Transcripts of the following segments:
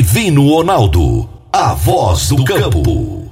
Divino Ronaldo, a voz do campo.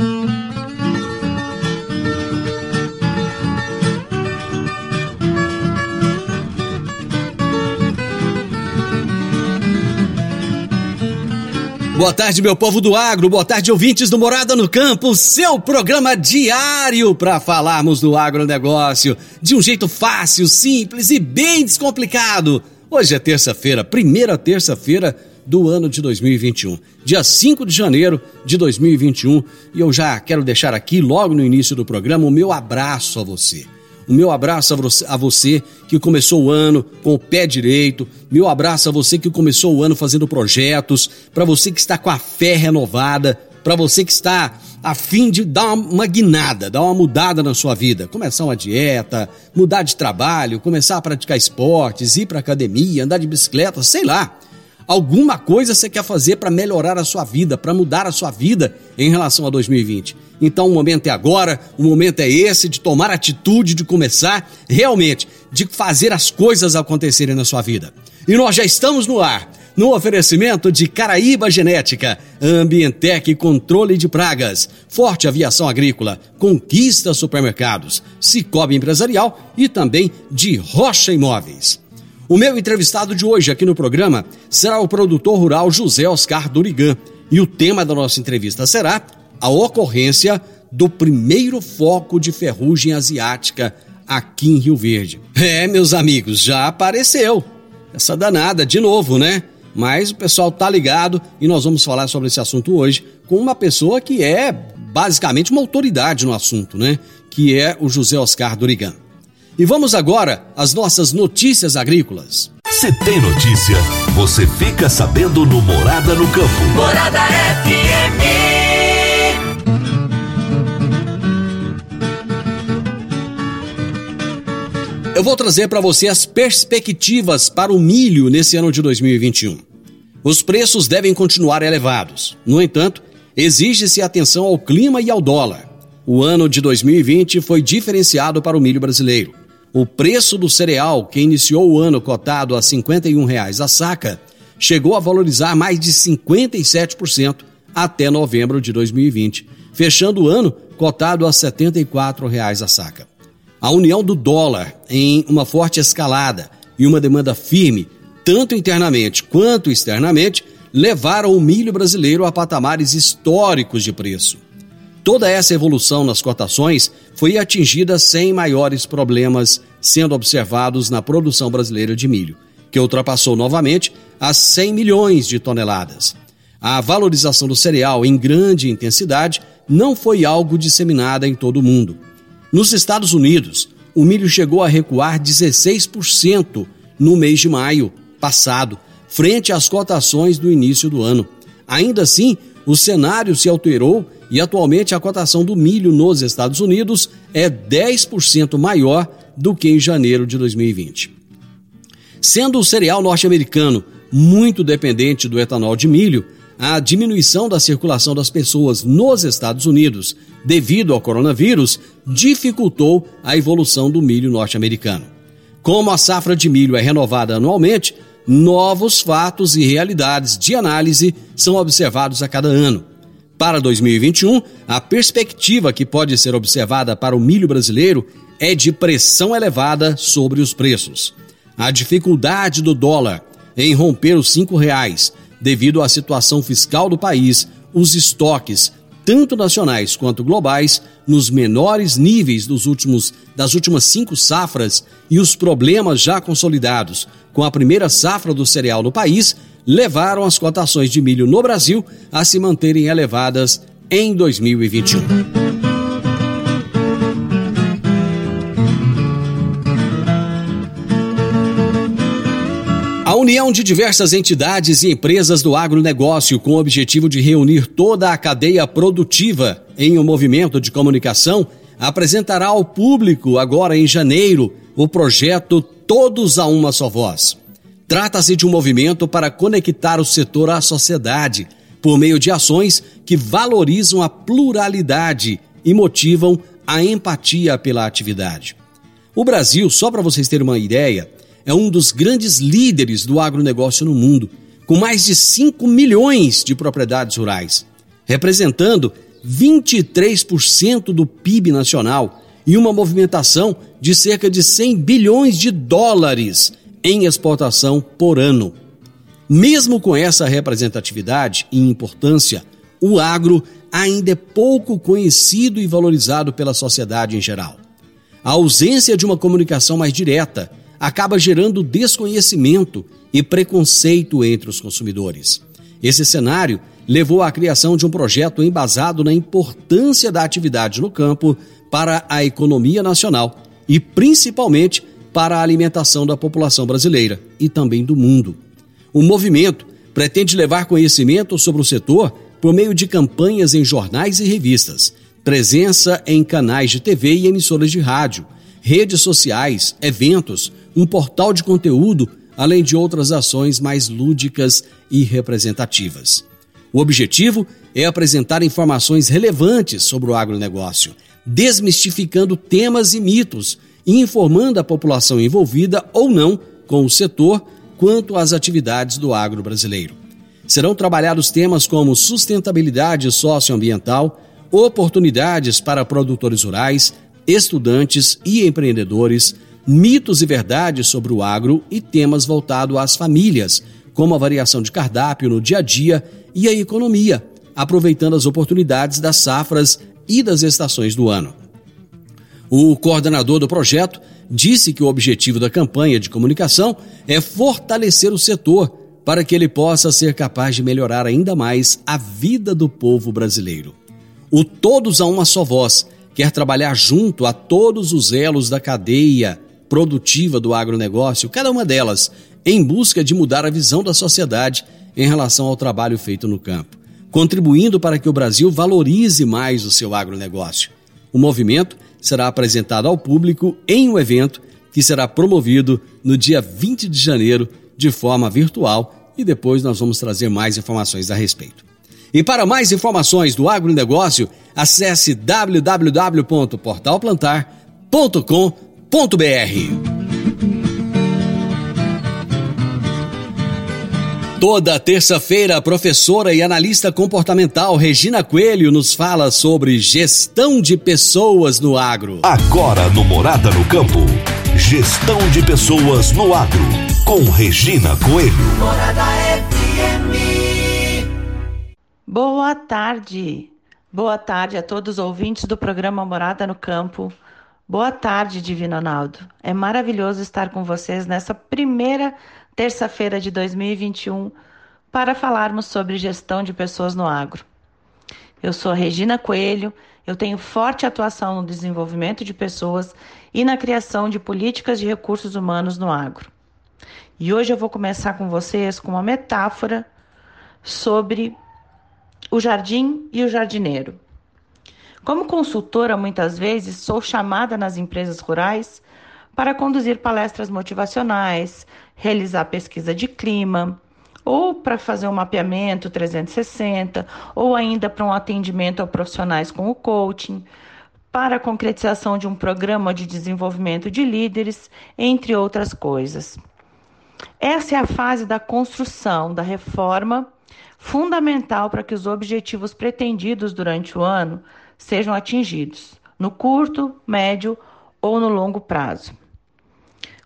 Boa tarde, meu povo do agro, boa tarde, ouvintes do Morada no Campo, seu programa diário para falarmos do agronegócio de um jeito fácil, simples e bem descomplicado. Hoje é terça-feira, primeira terça-feira do ano de 2021, dia 5 de janeiro de 2021, e eu já quero deixar aqui, logo no início do programa, o meu abraço a você o meu abraço a você que começou o ano com o pé direito. Meu abraço a você que começou o ano fazendo projetos. Para você que está com a fé renovada. Para você que está a fim de dar uma, guinada, dar uma mudada na sua vida. Começar uma dieta, mudar de trabalho, começar a praticar esportes, ir para academia, andar de bicicleta, sei lá alguma coisa você quer fazer para melhorar a sua vida, para mudar a sua vida em relação a 2020. Então o momento é agora, o momento é esse de tomar atitude, de começar realmente, de fazer as coisas acontecerem na sua vida. E nós já estamos no ar, no oferecimento de Caraíba Genética, Ambientec Controle de Pragas, Forte Aviação Agrícola, Conquista Supermercados, Cicobi Empresarial e também de Rocha Imóveis. O meu entrevistado de hoje aqui no programa será o produtor rural José Oscar Durigan. E o tema da nossa entrevista será a ocorrência do primeiro foco de ferrugem asiática aqui em Rio Verde. É, meus amigos, já apareceu. Essa danada de novo, né? Mas o pessoal tá ligado e nós vamos falar sobre esse assunto hoje com uma pessoa que é basicamente uma autoridade no assunto, né? Que é o José Oscar Durigan. E vamos agora às nossas notícias agrícolas. Se tem notícia, você fica sabendo no Morada no Campo. Morada FM. Eu vou trazer para você as perspectivas para o milho nesse ano de 2021. Os preços devem continuar elevados. No entanto, exige-se atenção ao clima e ao dólar. O ano de 2020 foi diferenciado para o milho brasileiro. O preço do cereal, que iniciou o ano cotado a 51 reais a saca, chegou a valorizar mais de 57% até novembro de 2020, fechando o ano cotado a 74 reais a saca. A união do dólar em uma forte escalada e uma demanda firme, tanto internamente quanto externamente, levaram o milho brasileiro a patamares históricos de preço. Toda essa evolução nas cotações foi atingida sem maiores problemas sendo observados na produção brasileira de milho, que ultrapassou novamente as 100 milhões de toneladas. A valorização do cereal em grande intensidade não foi algo disseminada em todo o mundo. Nos Estados Unidos, o milho chegou a recuar 16% no mês de maio passado, frente às cotações do início do ano. Ainda assim, o cenário se alterou e atualmente a cotação do milho nos Estados Unidos é 10% maior do que em janeiro de 2020. Sendo o cereal norte-americano muito dependente do etanol de milho, a diminuição da circulação das pessoas nos Estados Unidos devido ao coronavírus dificultou a evolução do milho norte-americano. Como a safra de milho é renovada anualmente, novos fatos e realidades de análise são observados a cada ano. Para 2021, a perspectiva que pode ser observada para o milho brasileiro é de pressão elevada sobre os preços. A dificuldade do dólar em romper os cinco reais devido à situação fiscal do país, os estoques, tanto nacionais quanto globais, nos menores níveis dos últimos, das últimas cinco safras e os problemas já consolidados com a primeira safra do cereal no país levaram as cotações de milho no Brasil a se manterem elevadas em 2021. União de diversas entidades e empresas do agronegócio com o objetivo de reunir toda a cadeia produtiva em um movimento de comunicação apresentará ao público, agora em janeiro, o projeto Todos a Uma Só Voz. Trata-se de um movimento para conectar o setor à sociedade, por meio de ações que valorizam a pluralidade e motivam a empatia pela atividade. O Brasil, só para vocês terem uma ideia, é um dos grandes líderes do agronegócio no mundo, com mais de 5 milhões de propriedades rurais, representando 23% do PIB nacional e uma movimentação de cerca de 100 bilhões de dólares em exportação por ano. Mesmo com essa representatividade e importância, o agro ainda é pouco conhecido e valorizado pela sociedade em geral. A ausência de uma comunicação mais direta acaba gerando desconhecimento e preconceito entre os consumidores. Esse cenário levou à criação de um projeto embasado na importância da atividade no campo para a economia nacional e principalmente para a alimentação da população brasileira e também do mundo. O movimento pretende levar conhecimento sobre o setor por meio de campanhas em jornais e revistas, presença em canais de TV e emissoras de rádio, redes sociais, eventos, um portal de conteúdo, além de outras ações mais lúdicas e representativas. O objetivo é apresentar informações relevantes sobre o agronegócio, desmistificando temas e mitos e informando a população envolvida ou não com o setor quanto às atividades do agro brasileiro. Serão trabalhados temas como sustentabilidade socioambiental, oportunidades para produtores rurais, estudantes e empreendedores, mitos e verdades sobre o agro e temas voltados às famílias, como a variação de cardápio no dia a dia e a economia, aproveitando as oportunidades das safras e das estações do ano. O coordenador do projeto disse que o objetivo da campanha de comunicação é fortalecer o setor para que ele possa ser capaz de melhorar ainda mais a vida do povo brasileiro. O Todos a uma só voz quer trabalhar junto a todos os elos da cadeia produtiva do agronegócio, cada uma delas, em busca de mudar a visão da sociedade em relação ao trabalho feito no campo, contribuindo para que o Brasil valorize mais o seu agronegócio. O movimento será apresentado ao público em um evento que será promovido no dia 20 de janeiro de forma virtual e depois nós vamos trazer mais informações a respeito. E para mais informações do agronegócio, acesse www.portalplantar.com.br. Toda terça-feira, a professora e analista comportamental Regina Coelho nos fala sobre gestão de pessoas no agro. Agora no Morada no Campo, gestão de pessoas no agro, com Regina Coelho. Morada FM. Boa tarde. Boa tarde a todos os ouvintes do programa Morada no Campo. Boa tarde, Divino Ronaldo. É maravilhoso estar com vocês nessa primeira terça-feira de 2021, para falarmos sobre gestão de pessoas no agro. Eu sou Regina Coelho, eu tenho forte atuação no desenvolvimento de pessoas e na criação de políticas de recursos humanos no agro. E hoje eu vou começar com vocês com uma metáfora sobre o jardim e o jardineiro. Como consultora, muitas vezes sou chamada nas empresas rurais para conduzir palestras motivacionais, realizar pesquisa de clima, ou para fazer um mapeamento 360, ou ainda para um atendimento a profissionais com o coaching, para a concretização de um programa de desenvolvimento de líderes, entre outras coisas. Essa é a fase da construção, da reforma, fundamental para que os objetivos pretendidos durante o ano sejam atingidos, no curto, médio ou no longo prazo.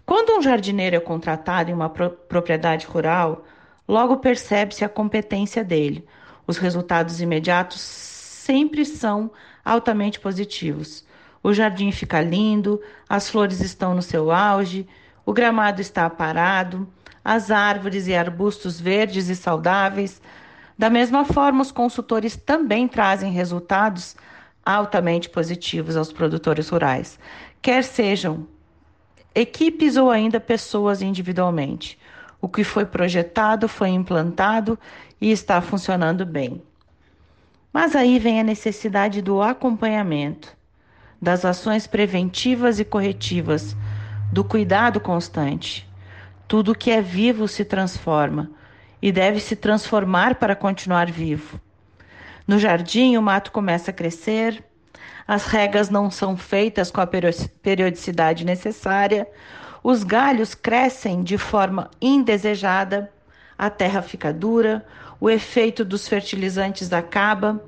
Quando um jardineiro é contratado em uma propriedade rural, logo percebe-se a competência dele. Os resultados imediatos sempre são altamente positivos. O jardim fica lindo, as flores estão no seu auge, o gramado está aparado, as árvores e arbustos verdes e saudáveis. Da mesma forma, os consultores também trazem resultados altamente positivos aos produtores rurais, quer sejam equipes ou ainda pessoas individualmente. O que foi projetado foi implantado e está funcionando bem. Mas aí vem a necessidade do acompanhamento, das ações preventivas e corretivas, do cuidado constante. Tudo que é vivo se transforma e deve se transformar para continuar vivo. No jardim, o mato começa a crescer, as regas não são feitas com a periodicidade necessária, os galhos crescem de forma indesejada, a terra fica dura, o efeito dos fertilizantes acaba,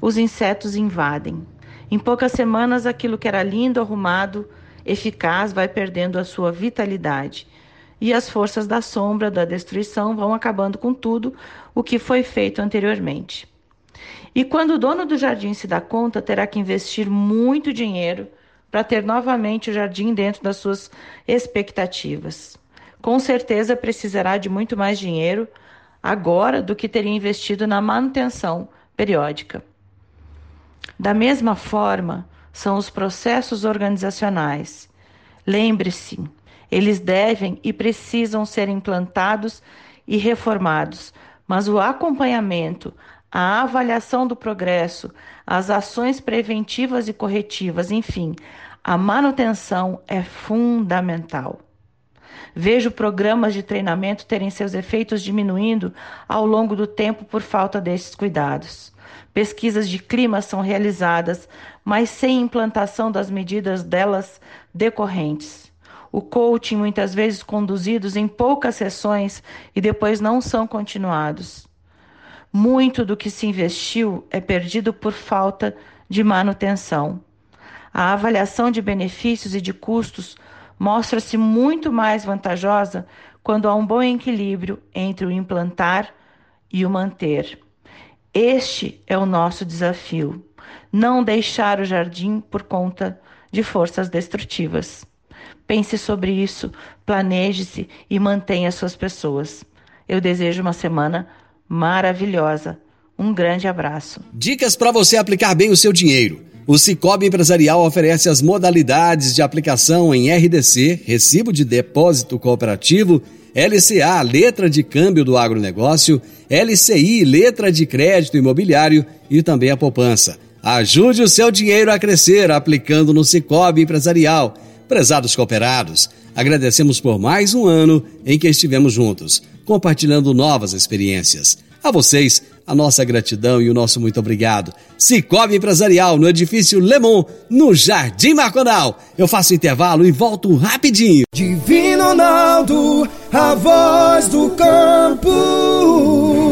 os insetos invadem. Em poucas semanas, aquilo que era lindo, arrumado, eficaz, vai perdendo a sua vitalidade. E as forças da sombra, da destruição, vão acabando com tudo o que foi feito anteriormente. E quando o dono do jardim se dá conta, terá que investir muito dinheiro para ter novamente o jardim dentro das suas expectativas. Com certeza precisará de muito mais dinheiro agora do que teria investido na manutenção periódica. Da mesma forma, são os processos organizacionais. Lembre-se, eles devem e precisam ser implantados e reformados, mas o acompanhamento, a avaliação do progresso, as ações preventivas e corretivas, enfim, a manutenção é fundamental. Vejo programas de treinamento terem seus efeitos diminuindo ao longo do tempo por falta desses cuidados. Pesquisas de clima são realizadas, mas sem implantação das medidas delas decorrentes. O coaching muitas vezes conduzidos em poucas sessões e depois não são continuados. Muito do que se investiu é perdido por falta de manutenção. A avaliação de benefícios e de custos mostra-se muito mais vantajosa quando há um bom equilíbrio entre o implantar e o manter. Este é o nosso desafio: não deixar o jardim por conta de forças destrutivas. Pense sobre isso, planeje-se e mantenha suas pessoas. Eu desejo uma semana maravilhosa. Um grande abraço. Dicas para você aplicar bem o seu dinheiro. O Cicobi Empresarial oferece as modalidades de aplicação em RDC, Recibo de Depósito Cooperativo, LCA, Letra de Câmbio do Agronegócio, LCI, Letra de Crédito Imobiliário e também a poupança. Ajude o seu dinheiro a crescer aplicando no Cicobi Empresarial. Prezados cooperados, agradecemos por mais um ano em que estivemos juntos compartilhando novas experiências. A vocês, a nossa gratidão e o nosso muito obrigado. Cicobi Empresarial, no edifício Lemon, no Jardim Marconal. Eu faço intervalo e volto rapidinho. Divino Ronaldo, a voz do campo.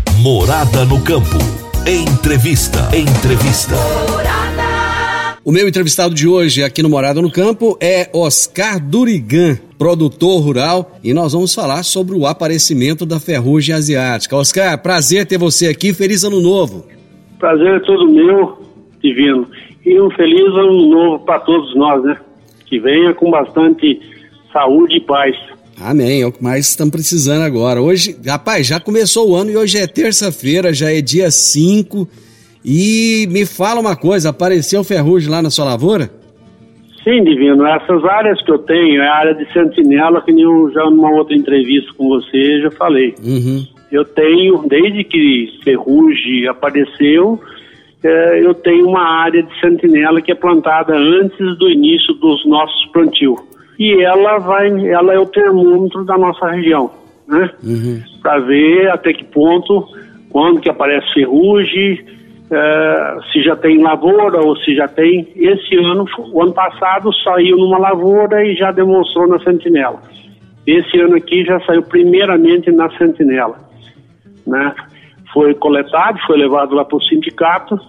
Morada no Campo. Entrevista. Entrevista. Morada. O meu entrevistado de hoje aqui no Morada no Campo é Oscar Durigan, produtor rural, e nós vamos falar sobre o aparecimento da ferrugem asiática. Oscar, prazer ter você aqui. Feliz ano novo. Prazer é todo meu, divino. E um feliz ano novo para todos nós, né? Que venha com bastante saúde e paz. Amém, é o que mais estamos precisando agora. Hoje, rapaz, já começou o ano e hoje é terça-feira, já é dia 5. E me fala uma coisa, apareceu ferrugem lá na sua lavoura? Sim, Divino, essas áreas que eu tenho, é a área de sentinela, que eu já numa outra entrevista com você já falei. Uhum. Eu tenho, desde que ferrugem apareceu, é, eu tenho uma área de sentinela que é plantada antes do início dos nossos plantios e ela vai, ela é o termômetro da nossa região, né? Uhum. Para ver até que ponto, quando que aparece ferrugem, é, se já tem lavoura ou se já tem. Esse ano, o ano passado saiu numa lavoura e já demonstrou na sentinela. Esse ano aqui já saiu primeiramente na sentinela, né? Foi coletado, foi levado lá para o sindicato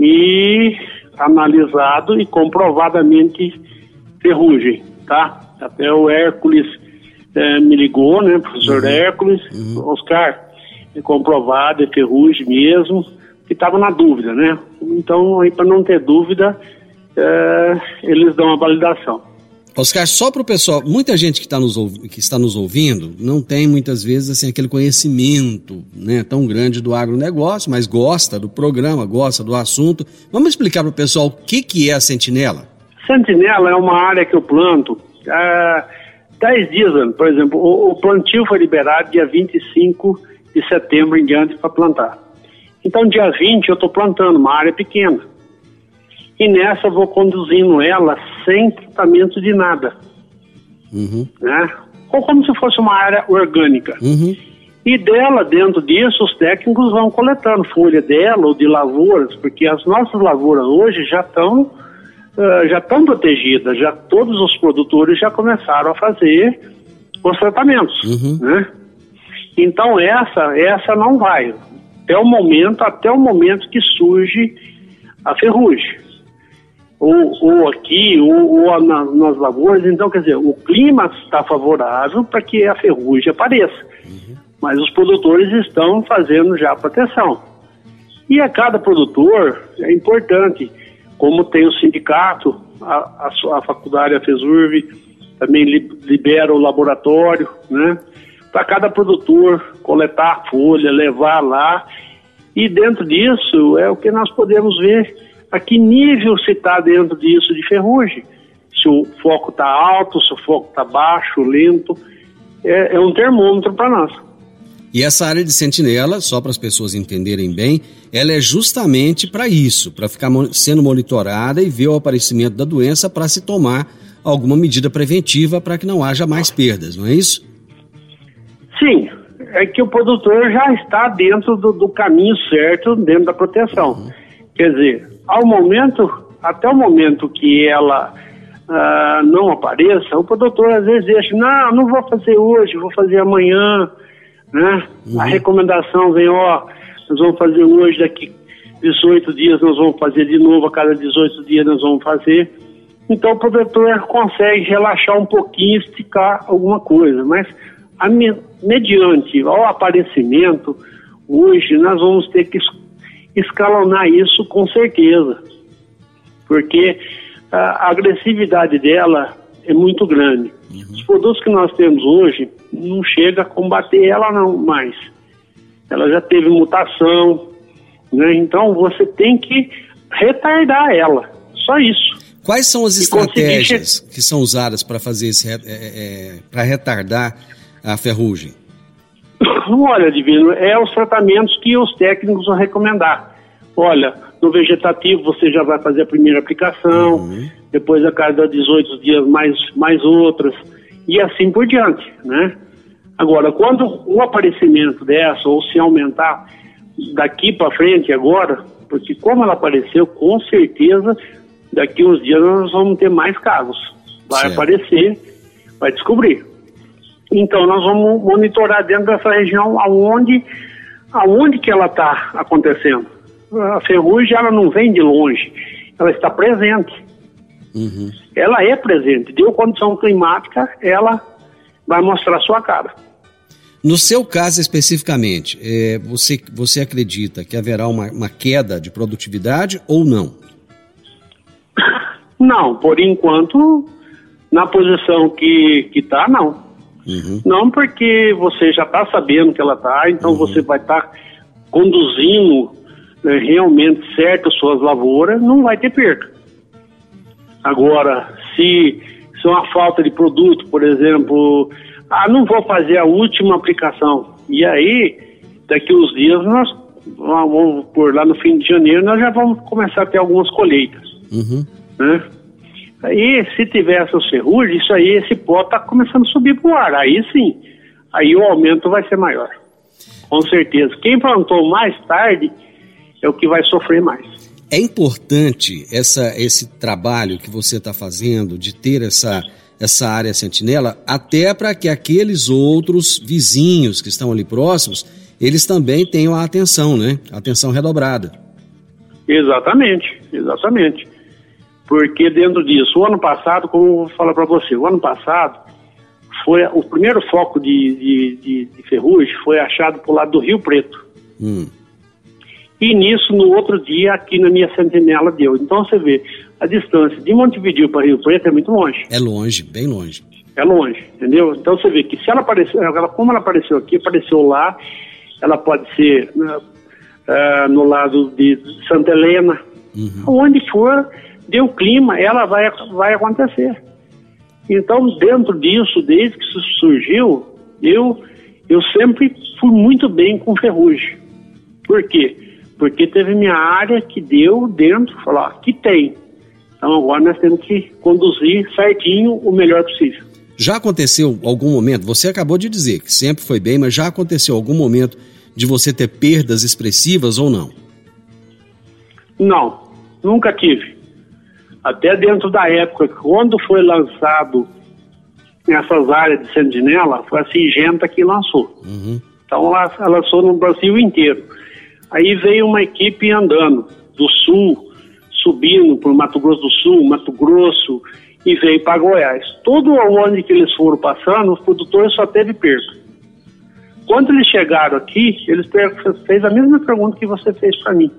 e analisado e comprovadamente ferrugem tá? Até o Hércules é, me ligou, né, professor uhum. Hércules, uhum. Oscar, é comprovado, é ferrugem mesmo, que estava na dúvida, né? Então, aí para não ter dúvida, é, eles dão a validação. Oscar, só para o pessoal, muita gente que, tá nos, que está nos ouvindo não tem muitas vezes assim, aquele conhecimento né, tão grande do agronegócio, mas gosta do programa, gosta do assunto. Vamos explicar para o pessoal o que, que é a sentinela? Sentinela é uma área que eu planto há 10 dias, por exemplo. O, o plantio foi liberado dia 25 de setembro em diante para plantar. Então, dia 20 eu estou plantando uma área pequena. E nessa eu vou conduzindo ela sem tratamento de nada. Uhum. Né? Ou como se fosse uma área orgânica. Uhum. E dela, dentro disso, os técnicos vão coletando folha dela ou de lavouras, porque as nossas lavouras hoje já estão uh, já estão protegidas, já todos os produtores já começaram a fazer os tratamentos, Uhum. né? Então essa essa não vai até o momento até o momento que surge a ferrugem ou, ou aqui ou, ou na- nas lavouras. Então quer dizer o clima está favorável para que a ferrugem apareça, mas os produtores estão fazendo já a proteção. E a cada produtor é importante, como tem o sindicato, a, a, a faculdade, a FESURV, também li- libera o laboratório, né? Para cada produtor coletar a folha, levar lá. E dentro disso é o que nós podemos ver a que nível se está dentro disso de ferrugem. Se o foco está alto, se o foco está baixo, lento. É, é um termômetro para nós. E essa área de sentinela, só para as pessoas entenderem bem, ela é justamente para isso, para ficar sendo monitorada e ver o aparecimento da doença para se tomar alguma medida preventiva para que não haja mais perdas, não é isso? Sim, é que o produtor já está dentro do, do caminho certo, dentro da proteção. Quer dizer, ao momento, até o momento que ela ah, não apareça, o produtor às vezes deixa, não, não vou fazer hoje, vou fazer amanhã, né? A recomendação vem, ó, nós vamos fazer hoje, daqui 18 dias nós vamos fazer de novo, a cada 18 dias nós vamos fazer. Então o produtor consegue relaxar um pouquinho, esticar alguma coisa, mas a me- mediante ao aparecimento, hoje nós vamos ter que es- escalonar isso com certeza, porque a agressividade dela é muito grande. Os produtos que nós temos hoje não chega a combater ela não mais. Ela já teve mutação, né? então você tem que retardar ela, só isso. Quais são as E conseguir estratégias que são usadas para fazer esse re- é, para retardar a ferrugem? Olha, Divino, é os tratamentos que os técnicos vão recomendar. Olha, no vegetativo você já vai fazer a primeira aplicação, depois a cada 18 dias mais, mais outras, e assim por diante, né? Agora, quando o aparecimento dessa, ou se aumentar daqui para frente agora, porque como ela apareceu, com certeza, daqui uns dias nós vamos ter mais casos. Vai Certo. aparecer, vai descobrir. Então nós vamos monitorar dentro dessa região aonde, aonde que ela está acontecendo. A ferrugem ela não vem de longe, ela está presente. Uhum. Ela é presente. Deu condição climática, ela vai mostrar sua cara. No seu caso especificamente, é, você, você acredita que haverá uma, uma queda de produtividade ou não? Não, por enquanto, na posição que está, não. Uhum. Não porque você já está sabendo que ela está, então você vai estar conduzindo né, realmente certo suas lavouras, não vai ter perda. Agora, se, se uma falta de produto, por exemplo, ah, não vou fazer a última aplicação, e aí, daqui uns dias, nós vamos por lá no fim de janeiro, nós já vamos começar a ter algumas colheitas Uhum. né? Aí, se tiver essas ferrugens, isso aí, esse pó está começando a subir para o ar. Aí sim, aí o aumento vai ser maior. Com certeza. Quem plantou mais tarde é o que vai sofrer mais. É importante essa, esse trabalho que você está fazendo de ter essa, essa área sentinela, até para que aqueles outros vizinhos que estão ali próximos, eles também tenham a atenção, né? A atenção redobrada. Exatamente, exatamente. Porque dentro disso, o ano passado, como eu vou falar para você, o ano passado foi o primeiro foco de, de, de, de ferrugem foi achado por lado do Rio Preto. Hum. E nisso, no outro dia, aqui na minha sentinela deu. Então você vê, a distância de Montevideo para Rio Preto é muito longe. É longe, bem longe. É longe, entendeu? Então você vê que se ela apareceu, ela, como ela apareceu aqui, apareceu lá, ela pode ser uh, no lado de Santa Helena, uhum. onde for, deu clima, ela vai, vai acontecer. Então, dentro disso, desde que isso surgiu, eu, eu sempre fui muito bem com ferrugem. Por quê? Porque teve minha área que deu dentro, falou, que tem. Então agora nós temos que conduzir certinho o melhor possível. Já aconteceu algum momento, você acabou de dizer que sempre foi bem, mas já aconteceu algum momento de você ter perdas expressivas ou não? Não, nunca tive. Até dentro da época, quando foi lançado nessas áreas de sentinela, foi a Singenta que lançou. Uhum. Então ela, ela lançou no Brasil inteiro. Aí veio uma equipe andando do sul, subindo por Mato Grosso do Sul, Mato Grosso, e veio para Goiás. Todo onde que eles foram passando, os produtores só teve perda. Quando eles chegaram aqui, eles fez a mesma pergunta que você fez para mim.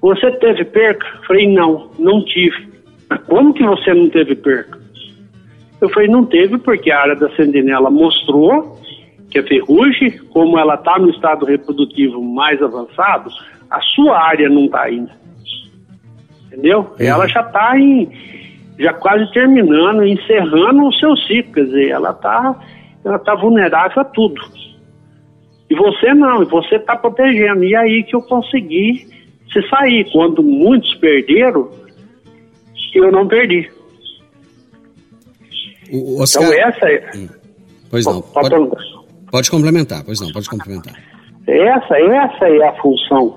Você teve perca? Falei, não, não tive. Mas como que você não teve perca? Eu falei, não teve porque a área da sentinela mostrou que a ferrugem, como ela está no estado reprodutivo mais avançado, a sua área não está ainda. Entendeu? Uhum. Ela já está em já quase terminando, encerrando o seu ciclo, quer dizer, ela está ela tá vulnerável a tudo. E você não, e você está protegendo. E aí que eu consegui se sair. Quando muitos perderam, eu não perdi. O Oscar... Então essa é. Hum. Pois não. Pode, pode, complementar, pois não, pode complementar. Essa, essa é a função,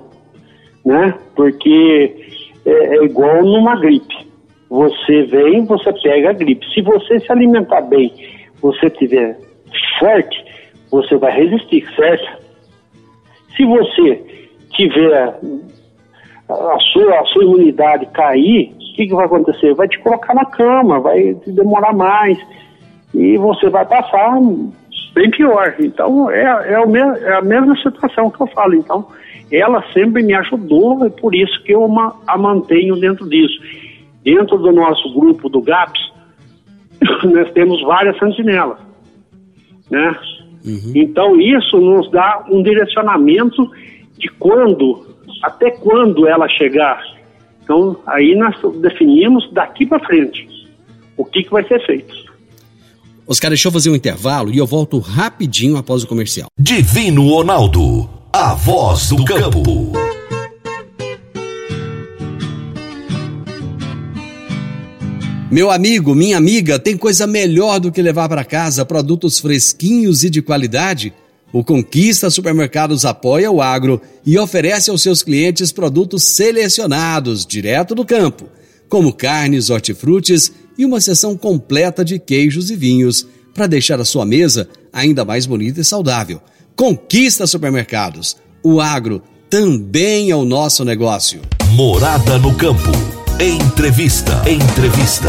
né? Porque é, é igual numa gripe. Você vem, você pega a gripe. Se você se alimentar bem, você tiver forte, você vai resistir, certo? Se você tiver a sua, a sua imunidade cair, o que, que vai acontecer? Vai te colocar na cama, vai te demorar mais e você vai passar bem pior. Então é, é, é a mesma situação que eu falo. Então ela sempre me ajudou, é por isso que eu uma, a mantenho dentro disso. Dentro do nosso grupo do GAPS, nós temos várias sentinelas, né? Uhum. Então isso nos dá um direcionamento de quando, até quando ela chegar. Então aí nós definimos daqui para frente o que, que vai ser feito. Oscar, deixa eu fazer um intervalo e eu volto rapidinho após o comercial. Divino Ronaldo, a voz do campo. Meu amigo, minha amiga, tem coisa melhor do que levar para casa produtos fresquinhos e de qualidade? O Conquista Supermercados apoia o agro e oferece aos seus clientes produtos selecionados direto do campo, como carnes, hortifrutis e uma seção completa de queijos e vinhos, para deixar a sua mesa ainda mais bonita e saudável. Conquista Supermercados. O agro também é o nosso negócio. Morada no campo. Entrevista. Entrevista.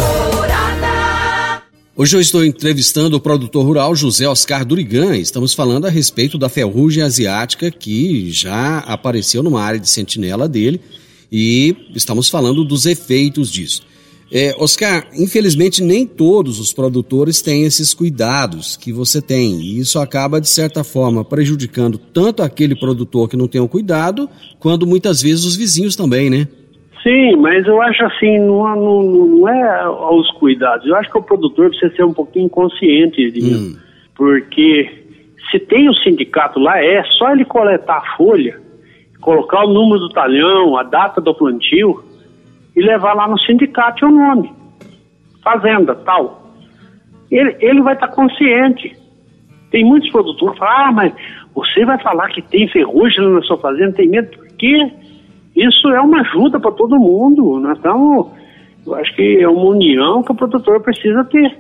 Hoje eu estou entrevistando o produtor rural José Oscar Durigan. Estamos falando a respeito da ferrugem asiática que já apareceu numa área de sentinela dele e estamos falando dos efeitos disso. É, Oscar, infelizmente nem todos os produtores têm esses cuidados que você tem e isso acaba de certa forma prejudicando tanto aquele produtor que não tem o cuidado, quanto muitas vezes os vizinhos também, né? Sim, mas eu acho assim, não, não, não é aos cuidados. Eu acho que o produtor precisa ser um pouquinho consciente, hum. porque se tem o sindicato lá, é só ele coletar a folha, colocar o número do talhão, a data do plantio e levar lá no sindicato o nome, fazenda, tal. Ele, ele vai estar consciente. Tem muitos produtores que falam, ah, mas você vai falar que tem ferrugem na sua fazenda, tem medo, por quê? Isso é uma ajuda para todo mundo. Estamos, eu acho que é uma união que o produtor precisa ter.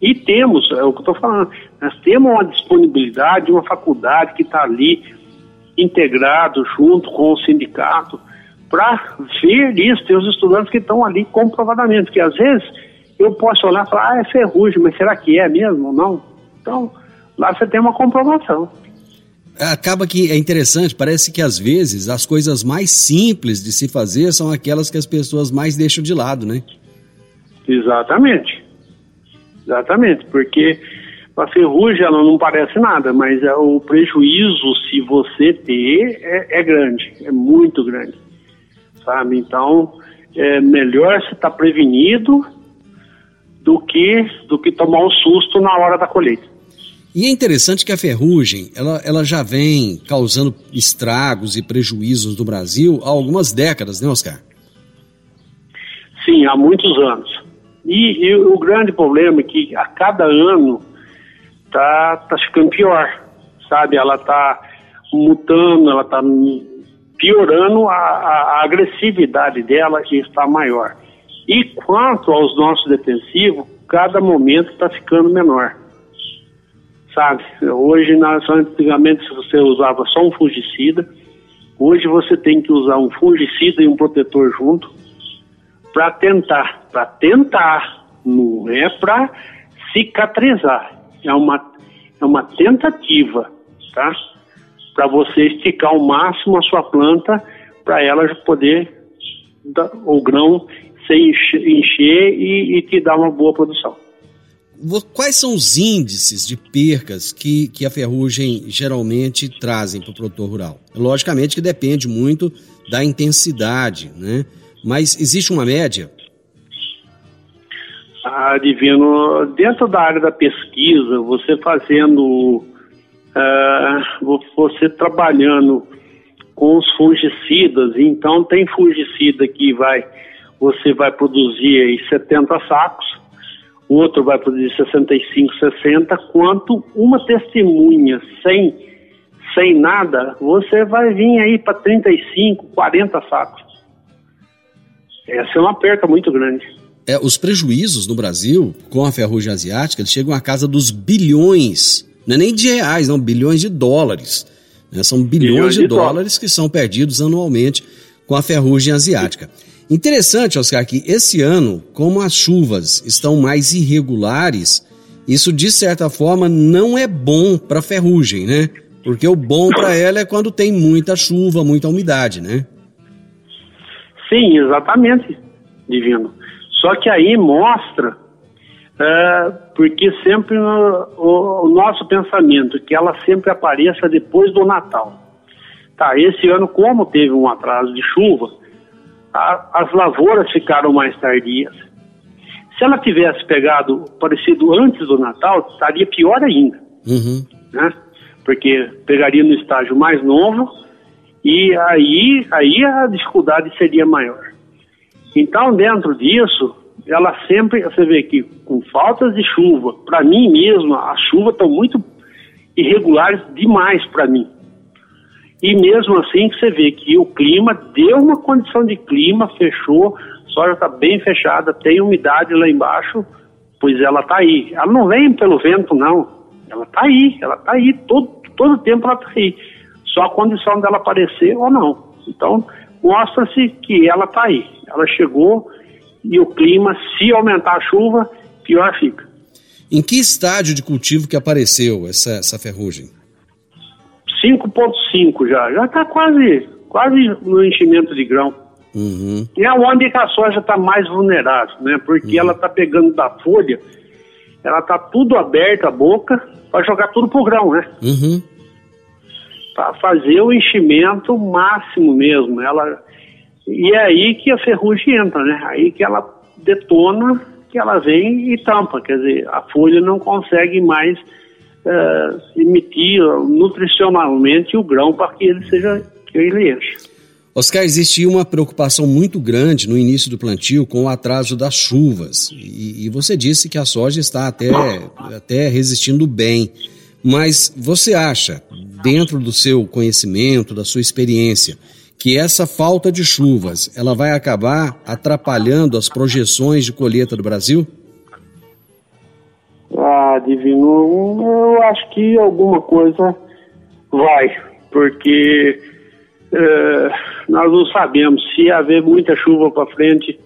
E temos, é o que eu estou falando, nós temos uma disponibilidade, uma faculdade que está ali integrado junto com o sindicato para ver isso. Tem os estudantes que estão ali comprovadamente, porque às vezes eu posso olhar e falar, ah, é ferrugem, mas será que é mesmo ou não? Então, lá você tem uma comprovação. acaba que é interessante, parece que às vezes as coisas mais simples de se fazer são aquelas que as pessoas mais deixam de lado, né? Exatamente. Exatamente, porque a ferrugem ela não parece nada, mas é, o prejuízo, se você ter, é, é grande, é muito grande, sabe? Então, é melhor você estar tá prevenido do que, do que tomar um susto na hora da colheita. E é interessante que a ferrugem, ela, ela já vem causando estragos e prejuízos no Brasil há algumas décadas, né, Oscar? Sim, há muitos anos. E, e o grande problema é que a cada ano tá, tá ficando pior, sabe? Ela tá mutando, ela tá piorando a, a, a agressividade dela está maior. E quanto aos nossos defensivos, cada momento está ficando menor sabe? Hoje, antigamente, se você usava só um fungicida, hoje você tem que usar um fungicida e um protetor junto para tentar, para tentar, não é para cicatrizar, é uma, é uma tentativa, tá? Para você esticar ao máximo a sua planta para ela poder, o grão se encher, e, e te dar uma boa produção. Quais são os índices de percas que, que a ferrugem geralmente trazem para o produtor rural? Logicamente que depende muito da intensidade, né? Mas existe uma média? Ah, Divino, dentro da área da pesquisa, você fazendo, uh, você trabalhando com os fungicidas, então tem fungicida que vai, você vai produzir aí 70 sacos, o outro vai produzir 65, 60, quanto uma testemunha sem, sem nada, você vai vir aí para 35, 40 sacos. Essa é uma perca muito grande. É, os prejuízos no Brasil com a ferrugem asiática eles chegam à casa dos bilhões, não é nem de reais, não, bilhões de dólares. Né? São bilhões, bilhões de, de dólares, dólares que são perdidos anualmente com a ferrugem asiática. Interessante, Oscar, que esse ano, como as chuvas estão mais irregulares, isso de certa forma não é bom para a ferrugem, né? Porque o bom para ela é quando tem muita chuva, muita umidade, né? Sim, exatamente, Divino. Só que aí mostra, é, porque sempre no, o, o, nosso pensamento, que ela sempre apareça depois do Natal. Tá, esse ano, como teve um atraso de chuva, a, as lavouras ficaram mais tardias. Se ela tivesse pegado parecido antes do Natal, estaria pior ainda. Uhum. Né? Porque pegaria no estágio mais novo e aí, aí a dificuldade seria maior. Então, dentro disso, ela sempre, você vê que com faltas de chuva, para mim mesmo, as chuvas estão muito irregulares demais para mim. E mesmo assim você vê que o clima deu uma condição de clima, fechou, a soja está bem fechada, tem umidade lá embaixo, pois ela está aí. Ela não vem pelo vento, não. Ela está aí, ela está aí, todo, todo tempo ela está aí. Só a condição dela aparecer ou não. Então, mostra-se que ela está aí. Ela chegou e o clima, se aumentar a chuva, pior fica. Em que estágio de cultivo que apareceu essa, essa ferrugem? 5,5 já. Já está quase, quase no enchimento de grão. Uhum. E é onde a soja está mais vulnerável, né? Porque uhum. ela está pegando da folha, ela está tudo aberta a boca para jogar tudo pro grão, né? Uhum. Para fazer o enchimento máximo mesmo. Ela e é aí que a ferrugem entra, né? Aí que ela detona, que ela vem e tampa, quer dizer, a folha não consegue mais uh, emitir nutricionalmente o grão para que ele seja que ele enche. Oscar, existia uma preocupação muito grande no início do plantio com o atraso das chuvas. E, e você disse que a soja está até, até resistindo bem. Mas você acha, dentro do seu conhecimento, da sua experiência, que essa falta de chuvas ela vai acabar atrapalhando as projeções de colheita do Brasil? Ah, Divino, eu acho que alguma coisa vai, porque é, nós não sabemos se haver muita chuva para frente,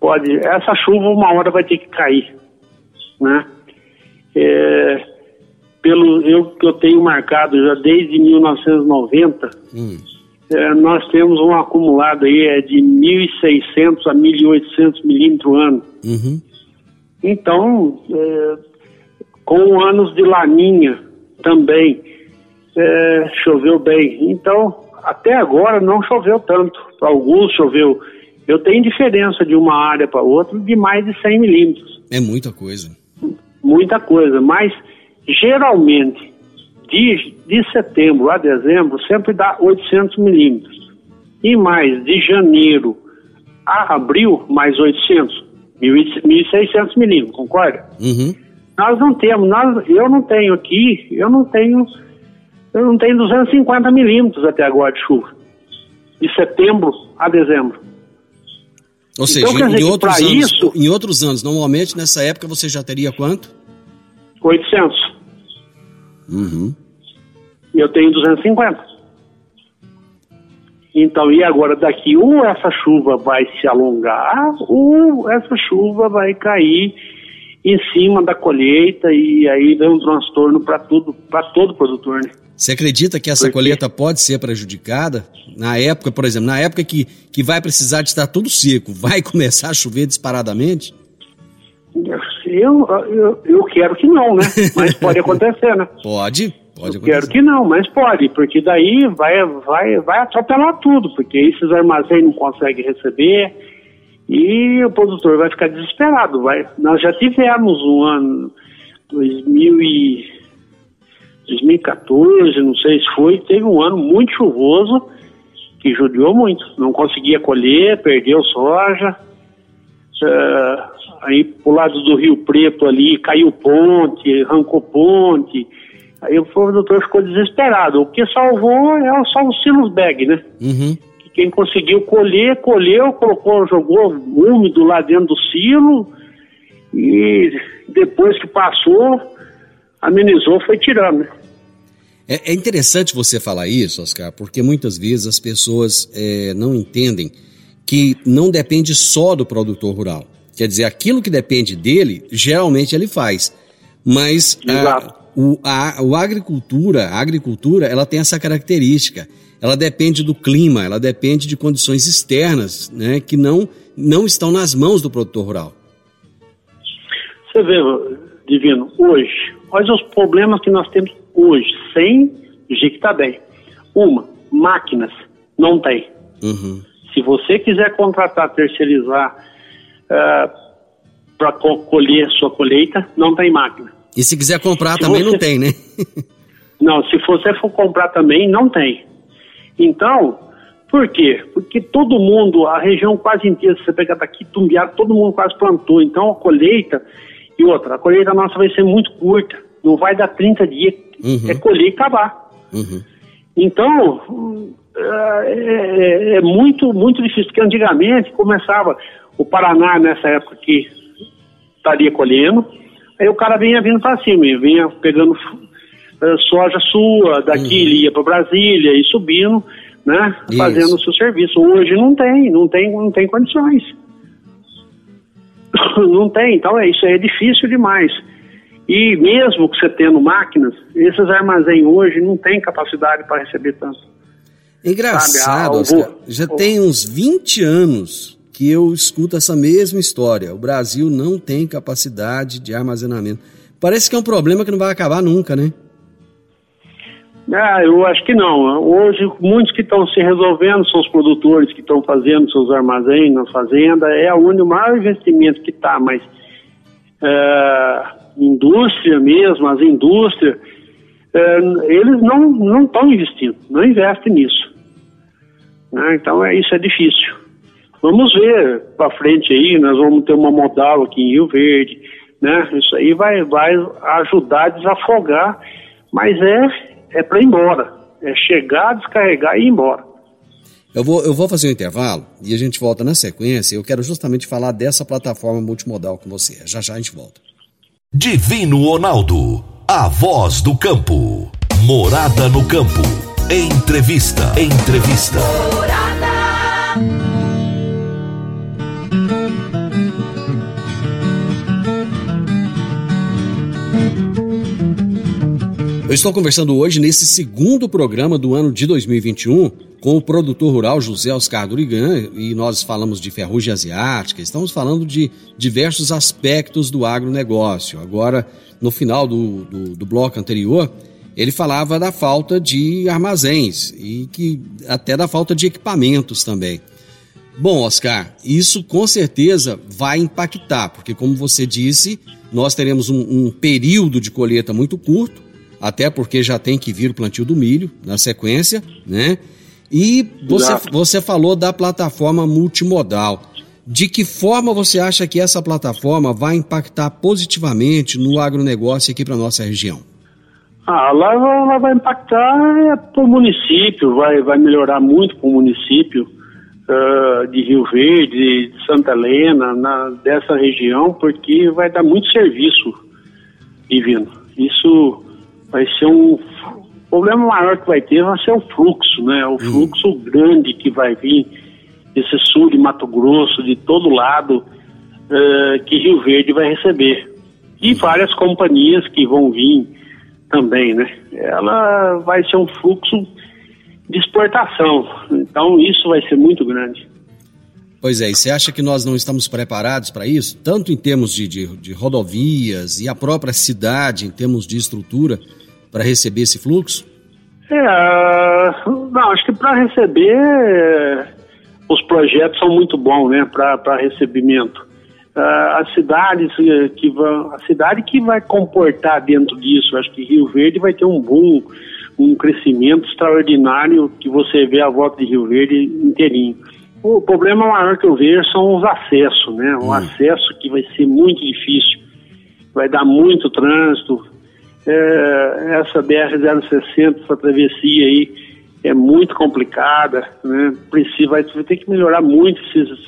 pode. Essa chuva uma hora vai ter que cair, né? É, pelo, o que eu tenho marcado já desde 1990. Hum. É, nós temos um acumulado aí é de 1.600 a 1.800 milímetros ano. Uhum. Então, é, com anos de laninha também, é, choveu bem. Então, até agora não choveu tanto. Para alguns choveu. Eu tenho diferença de uma área para outra de mais de 100 milímetros. É muita coisa. Muita coisa. Mas, geralmente, de, de setembro a dezembro, sempre dá 800 milímetros. E mais, de janeiro a abril, mais 800. 1.600 milímetros, concorda? Uhum. Nós não temos, nós, eu não tenho aqui, eu não tenho, eu não tenho 250 milímetros até agora de chuva. De setembro a dezembro. Ou Então, seja, quer dizer em outros, anos, isso- em outros anos, normalmente nessa época você já teria quanto? 800. Uhum. E eu tenho 250. Então, e agora daqui, ou essa chuva vai se alongar, ou essa chuva vai cair em cima da colheita e aí vem um transtorno para tudo, para todo produtor, né? Você acredita que essa Por quê? colheita pode ser prejudicada? Na época, por exemplo, na época que, que vai precisar de estar tudo seco, vai começar a chover disparadamente? Eu, eu, eu quero que não, né? Mas pode acontecer, né? Pode, pode Eu quero acontecer. que não, mas pode, porque daí vai, vai, vai atropelar tudo, porque esses armazéns não conseguem receber e o produtor vai ficar desesperado. Vai. Nós já tivemos um ano, 2000 e 2014, não sei se foi, teve um ano muito chuvoso que judiou muito. Não conseguia colher, perdeu soja. Eh, aí pro lado do Rio Preto ali caiu ponte, arrancou ponte. Aí o produtor ficou desesperado. O que salvou é só o silos bag, né? Uhum. Que quem conseguiu colher, colheu, colocou, jogou úmido lá dentro do silo e depois que passou, amenizou, foi tirando. né? É, é interessante você falar isso, Oscar, porque muitas vezes as pessoas é, não entendem que não depende só do produtor rural. Quer dizer, aquilo que depende dele, geralmente ele faz. Mas a, Exato. o, a, o agricultura, a agricultura, ela tem essa característica. Ela depende do clima, ela depende de condições externas, né, que não, não estão nas mãos do produtor rural. Você vê, Divino, hoje, olha os problemas que nós temos hoje, sem está bem. Uma, máquinas, não tem. Uhum. Se você quiser contratar, terceirizar para colher sua colheita, não tem máquina. E se quiser comprar Se também você- não tem, né? Não, se você for comprar também, não tem. Então, por quê? Porque todo mundo, a região quase inteira, se você pegar daqui, Tumbiara, todo mundo quase plantou. Então, a colheita, e outra, a colheita nossa vai ser muito curta. Não vai dar 30 dias. Uhum. É colher e acabar. Uhum. Então, é, é- é muito, muito difícil, porque antigamente começava o Paraná nessa época que estaria colhendo, aí o cara vinha vindo para cima, vinha pegando eh, soja sua, daqui ele ia para Brasília e subindo, né, Isso. fazendo o seu serviço. Hoje não tem, não tem, não tem condições. Não tem, então é isso aí é difícil demais. E mesmo que você tendo máquinas, esses armazéns hoje não têm capacidade para receber tanto. Engraçado, Sabe, ah, Oscar. o- Já tem uns 20 anos que eu escuto essa mesma história. O Brasil não tem capacidade de armazenamento. Parece que é um problema que não vai acabar nunca, né? Ah, eu acho que não. Hoje, muitos que estão se resolvendo são os produtores que estão fazendo seus armazéns na fazenda. É onde o maior investimento que está, mas é, indústria mesmo, as indústrias, é, eles não não estão investindo, não investem nisso. Né? Então, é, isso é difícil. Vamos ver para frente aí, nós vamos ter uma modal aqui em Rio Verde, né? Isso aí vai, vai ajudar a desafogar, mas é, é para ir embora. É chegar, descarregar e ir embora. Eu vou, eu vou fazer um intervalo e a gente volta na sequência. Eu quero justamente falar dessa plataforma multimodal com você. Já já a gente volta. Divino Ronaldo, a voz do campo. Morada no campo. Entrevista. Entrevista. Eu estou conversando hoje nesse segundo programa do ano de 2021 com o produtor rural José Oscar Durigan e nós falamos de ferrugem asiática, estamos falando de diversos aspectos do agronegócio. Agora, no final do, do, do bloco anterior, ele falava da falta de armazéns e que até da falta de equipamentos também. Bom, Oscar, isso com certeza vai impactar, porque como você disse, nós teremos um, um período de colheita muito curto, até porque já tem que vir o plantio do milho na sequência, né? E você, você falou da plataforma multimodal. De que forma você acha que essa plataforma vai impactar positivamente no agronegócio aqui para nossa região? Ah, lá, lá vai impactar é, para o município, vai, vai melhorar muito para o município uh, de Rio Verde, de Santa Helena, na, dessa região, porque vai dar muito serviço divino. Isso vai ser um o problema maior que vai ter vai ser o fluxo, né? O fluxo grande que vai vir desse sul de Mato Grosso, de todo lado, uh, que Rio Verde vai receber. E várias companhias que vão vir também, né? Ela vai ser um fluxo de exportação. Então isso vai ser muito grande. Pois é, e você acha que nós não estamos preparados para isso? Tanto em termos de, de, de rodovias e a própria cidade, em termos de estrutura, para receber esse fluxo? É, não, acho que para receber os projetos são muito bons, né, para recebimento. Uh, as cidades que vão, a cidade que vai comportar dentro disso, acho que Rio Verde vai ter um boom, um crescimento extraordinário que você vê a volta de Rio Verde inteirinho. O problema maior que eu vejo são os acessos, né? O hum. acesso que vai ser muito difícil, vai dar muito trânsito, é, essa BR-060, essa travessia aí, é muito complicada, né? Precisa, vai ter que melhorar muito esses,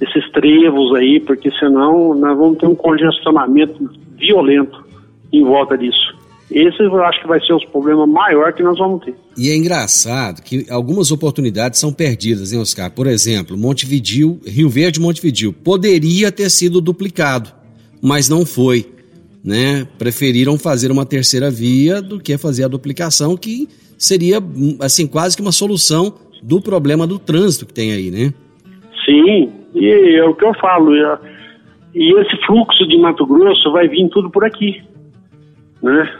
esses trevos aí, porque senão nós vamos ter um congestionamento violento em volta disso. Esse eu acho que vai ser os problemas maiores que nós vamos ter. E é engraçado que algumas oportunidades são perdidas, hein, Oscar? Por exemplo, Montevidil, Rio Verde Montevidil, poderia ter sido duplicado, mas não foi né, preferiram fazer uma terceira via do que fazer a duplicação, que seria assim quase que uma solução do problema do trânsito que tem aí, né? Sim, e é o que eu falo. E esse fluxo de Mato Grosso vai vir tudo por aqui, né?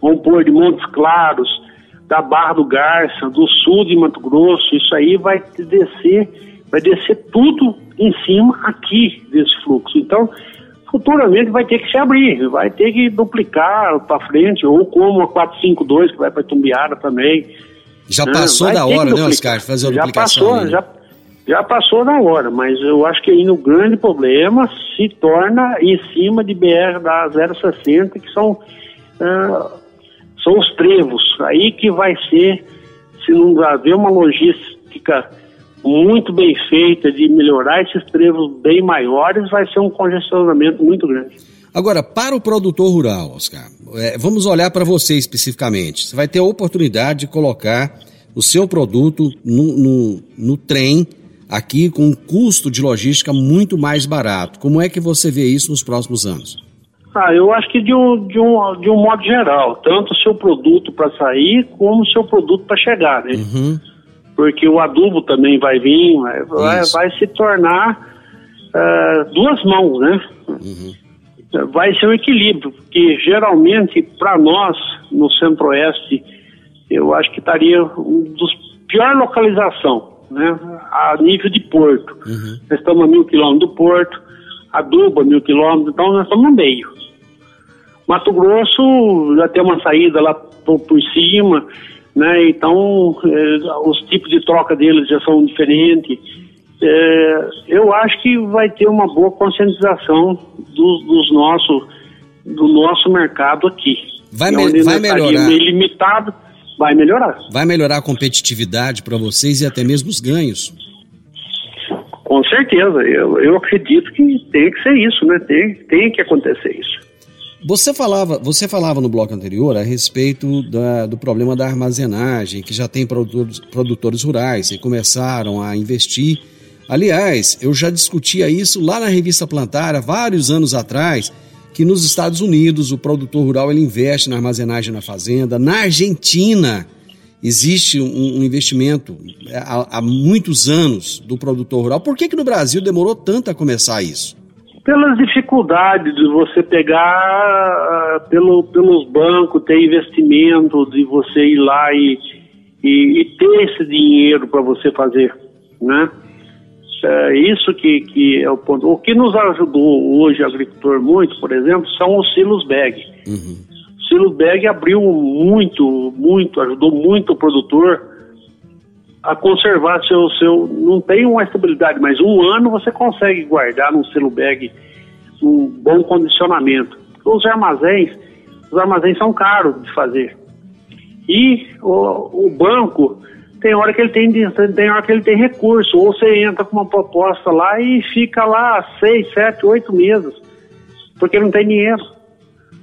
Vamos pôr de Montes Claros, da Barra do Garça, do sul de Mato Grosso, isso aí vai descer, vai descer tudo em cima aqui desse fluxo. Então, futuramente vai ter que se abrir, vai ter que duplicar para frente, ou como a 452 que vai para Tumbiara também. Já né? passou vai da hora, né, Oscar, fazer a já duplicação? Passou, já, já passou da hora, mas eu acho que ainda o grande problema se torna em cima de BR da 060, que são, uh, são os trevos. Aí que vai ser, se não haver uma logística muito bem feita de melhorar esses trevos bem maiores, vai ser um congestionamento muito grande. Agora, para o produtor rural, Oscar, é, vamos olhar para você especificamente. Você vai ter a oportunidade de colocar o seu produto no, no, no trem aqui com um custo de logística muito mais barato. Como é que você vê isso nos próximos anos? Ah, eu acho que de um, de um, de um modo geral, tanto o seu produto para sair como o seu produto para chegar, né? Uhum porque o adubo também vai vir, vai, vai se tornar uh, duas mãos, né? Uhum. Vai ser um equilíbrio, porque geralmente para nós no Centro-Oeste, eu acho que estaria um dos pior localização, né? A nível de porto. Uhum. Nós estamos a mil quilômetros do porto, adubo a mil quilômetros, então nós estamos no meio. Mato Grosso já tem uma saída lá por, por cima, né? Então, é, os tipos de troca deles já são diferentes. É, eu acho que vai ter uma boa conscientização do, dos nosso, do nosso mercado aqui. Vai, me, vai melhorar. Meio limitado, vai melhorar. Vai melhorar a competitividade para vocês e até mesmo os ganhos. Com certeza, eu, eu acredito que tem que ser isso, né? Tem, tem que acontecer isso. Você falava, você falava no bloco anterior a respeito da, do problema da armazenagem, que já tem produtores, produtores rurais que começaram a investir. Aliás, eu já discutia isso lá na revista Plantar há vários anos atrás que nos Estados Unidos o produtor rural ele investe na armazenagem na fazenda. Na Argentina existe um, um investimento há, há, muitos anos do produtor rural. Por que, que no Brasil demorou tanto a começar isso? Pelas dificuldades de você pegar uh, pelo, pelos bancos, ter investimento, de você ir lá e, e, e ter esse dinheiro para você fazer, né? É isso que, que é o ponto. O que nos ajudou hoje, agricultor, muito, por exemplo, são os silos bag. Uhum. Silo bag abriu muito, muito, ajudou muito o produtor a conservar seu, seu. Não tem uma estabilidade, mas um ano você consegue guardar num silo bag um bom condicionamento. Os armazéns, os armazéns são caros de fazer. E o, o banco tem hora que ele tem, tem hora que ele tem recurso, ou você entra com uma proposta lá e fica lá seis, sete, oito meses, porque não tem dinheiro.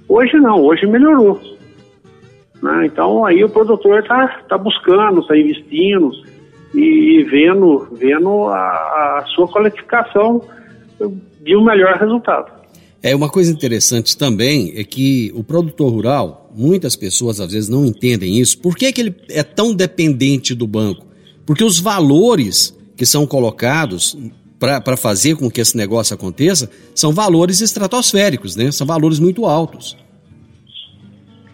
Hoje não, hoje melhorou. Né? Então aí o produtor está tá buscando, está investindo e vendo, vendo a, a sua qualificação de um melhor resultado. É uma coisa interessante também é que o produtor rural, muitas pessoas às vezes não entendem isso. Por que, que ele é tão dependente do banco? Porque os valores que são colocados para fazer com que esse negócio aconteça são valores estratosféricos, né? São valores muito altos.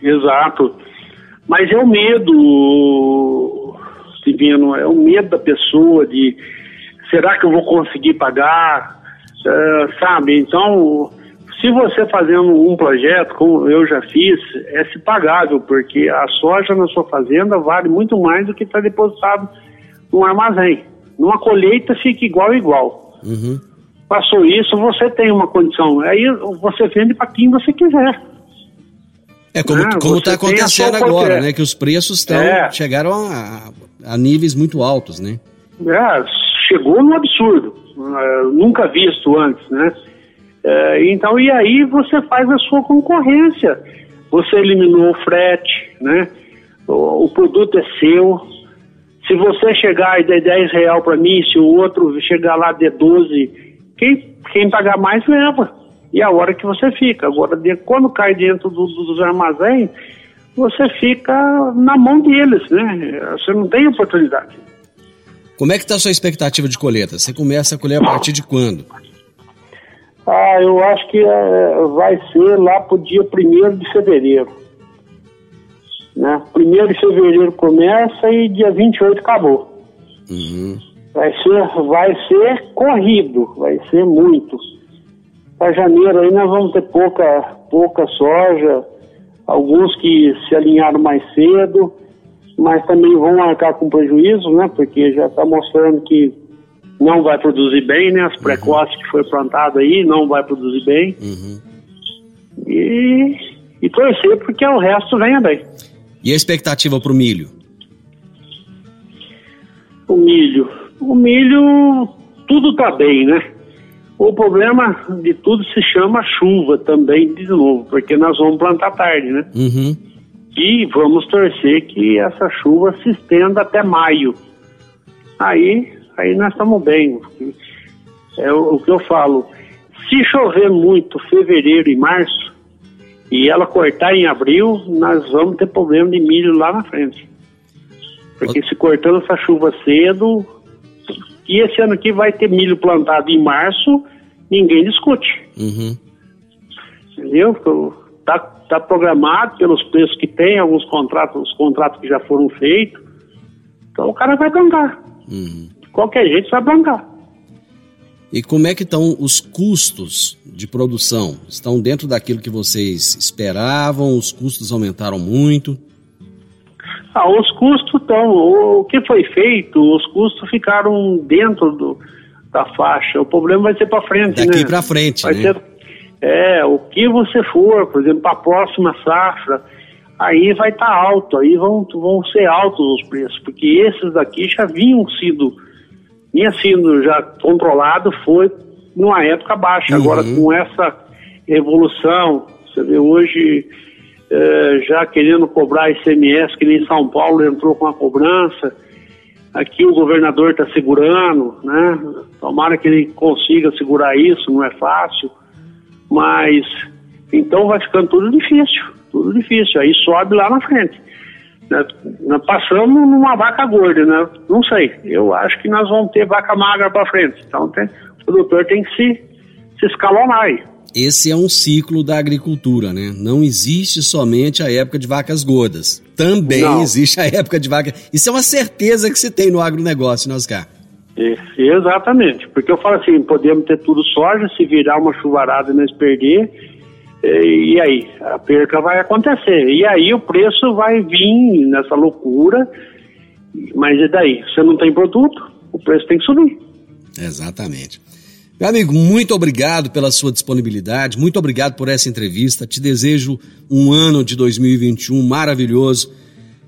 Exato. Mas é o medo, Silvino, é o medo da pessoa de será que eu vou conseguir pagar? Uh, sabe? Então, se você fazendo um projeto, como eu já fiz, é se pagável, porque a soja na sua fazenda vale muito mais do que está depositado no armazém. Numa colheita fica igual igual. Uhum. Passou isso, você tem uma condição. Aí você vende para quem você quiser. É como ah, está acontecendo agora, né? Que os preços tão, é. chegaram a, a, níveis muito altos, né? É, chegou no absurdo, uh, nunca visto antes, né? É, então, e aí você faz a sua concorrência. Você eliminou o frete, né? O, o produto é seu. Se você chegar e der 10 real para mim, se o outro chegar lá de 12, quem, quem pagar mais leva. E a hora que você fica. Agora, de, quando cai dentro do, dos armazéns, você fica na mão deles, né? Você não tem oportunidade. Como é que está a sua expectativa de colheita? Você começa a colher a partir de quando? Ah, eu acho que é, vai ser lá pro dia 1 de fevereiro. Né? 1 de fevereiro começa e dia 28 acabou. Uhum. Vai, ser, vai ser corrido, vai ser muito. Para janeiro aí nós vamos ter pouca, pouca soja, alguns que se alinharam mais cedo, mas também vão marcar com prejuízo, né? Porque já está mostrando que não vai produzir bem, né? As uhum. precoces que foi plantado aí não vai produzir bem. Uhum. E, e torcer porque o resto venha bem. E a expectativa para o milho? O milho. O milho, tudo está bem, né? O problema de tudo se chama chuva também, de novo, porque nós vamos plantar tarde, né? Uhum. E vamos torcer que essa chuva se estenda até maio. Aí aí nós estamos bem. É o, o, que eu falo. Se chover muito fevereiro e março, e ela cortar em abril, nós vamos ter problema de milho lá na frente. Porque se cortando essa chuva cedo, e esse ano aqui vai ter milho plantado em março, ninguém discute. Uhum. Entendeu? Tá, tá programado pelos preços que tem, alguns contratos, os contratos que já foram feitos. Então o cara vai plantar. Uhum qualquer jeito vai bancar. E como é que estão os custos de produção? Estão dentro daquilo que vocês esperavam? Os custos aumentaram muito? Ah, os custos estão. O que foi feito, os custos ficaram dentro do, da faixa. O problema vai ser para frente, Daqui né? para frente, vai né? Ser, é, o que você for, por exemplo, para a próxima safra, aí vai estar tá alto, aí vão, vão ser altos os preços, porque esses daqui já vinham sido vinha sendo já controlado foi numa época baixa. Uhum. Agora, com essa evolução, você vê hoje é, já querendo cobrar ICMS, que nem São Paulo entrou com a cobrança, aqui o governador está segurando, né? Tomara que ele consiga segurar isso, não é fácil, mas Então vai ficando tudo difícil, tudo difícil. Aí sobe lá na frente. Né? Passamos numa vaca gorda, né? Não sei. Eu acho que nós vamos ter vaca magra para frente. Então tem, o produtor tem que se, se escalonar aí. Esse é um ciclo da agricultura, né? Não existe somente a época de vacas gordas. Também Não. existe a época de vaca. Isso é uma certeza que se tem no agronegócio, né, Oscar? É, exatamente, porque eu falo assim, podemos ter tudo soja, se virar uma chuvarada e nós perder, e aí? A perca vai acontecer. E aí o preço vai vir nessa loucura, mas e daí? Você não tem produto, o preço tem que subir. Exatamente. Meu amigo, muito obrigado pela sua disponibilidade, muito obrigado por essa entrevista. Te desejo um ano de 2021 maravilhoso,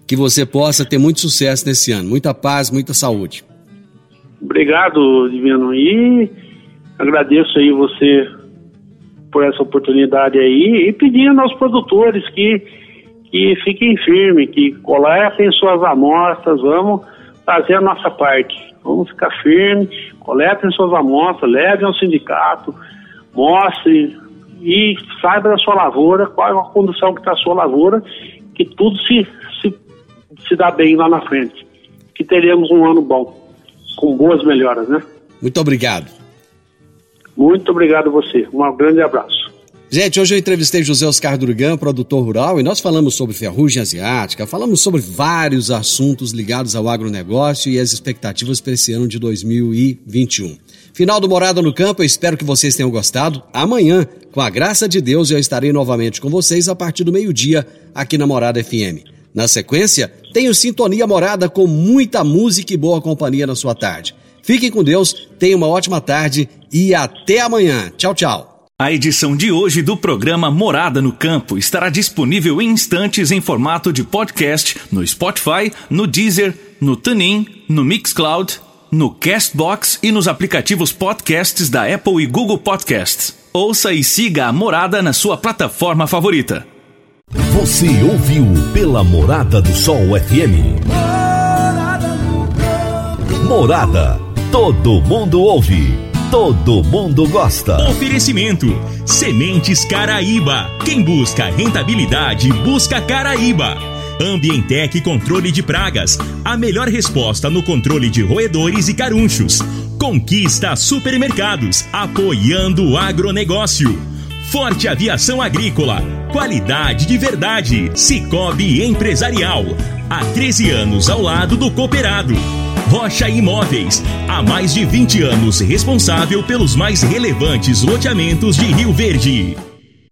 que você possa ter muito sucesso nesse ano, muita paz, muita saúde. Obrigado, Divino, e agradeço aí você por essa oportunidade aí e pedindo aos produtores que, que fiquem firmes, que coletem suas amostras, vamos fazer a nossa parte. Vamos ficar firmes, coletem suas amostras, levem ao sindicato, mostre e saiba da sua lavoura, qual é a condição que está a sua lavoura, que tudo se, se, se dá bem lá na frente. Que teremos um ano bom, com boas melhoras, né? Muito obrigado. Muito obrigado a você. Um grande abraço. Gente, hoje eu entrevistei José Oscar Durgan, produtor rural, e nós falamos sobre ferrugem asiática, falamos sobre vários assuntos ligados ao agronegócio e as expectativas para esse ano de 2021. Final do Morada no Campo, eu espero que vocês tenham gostado. Amanhã, com a graça de Deus, eu estarei novamente com vocês a partir do meio-dia aqui na Morada FM. Na sequência, tenho Sintonia Morada com muita música e boa companhia na sua tarde. Fiquem com Deus, tenham uma ótima tarde e até amanhã. Tchau, tchau. A edição de hoje do programa Morada no Campo estará disponível em instantes em formato de podcast no Spotify, no Deezer, no TuneIn, no Mixcloud, no Castbox e nos aplicativos podcasts da Apple e Google Podcasts. Ouça e siga a Morada na sua plataforma favorita. Você ouviu pela Morada do Sol FM. Morada. Todo mundo ouve. Todo mundo gosta. Oferecimento: Sementes Caraíba. Quem busca rentabilidade, busca Caraíba. Ambientec Controle de Pragas. A melhor resposta no controle de roedores e carunchos. Conquista Supermercados. Apoiando o agronegócio. Forte Aviação Agrícola. Qualidade de verdade. Cicobi Empresarial. Há 13 anos ao lado do cooperado. Rocha Imóveis. Há mais de 20 anos responsável pelos mais relevantes loteamentos de Rio Verde.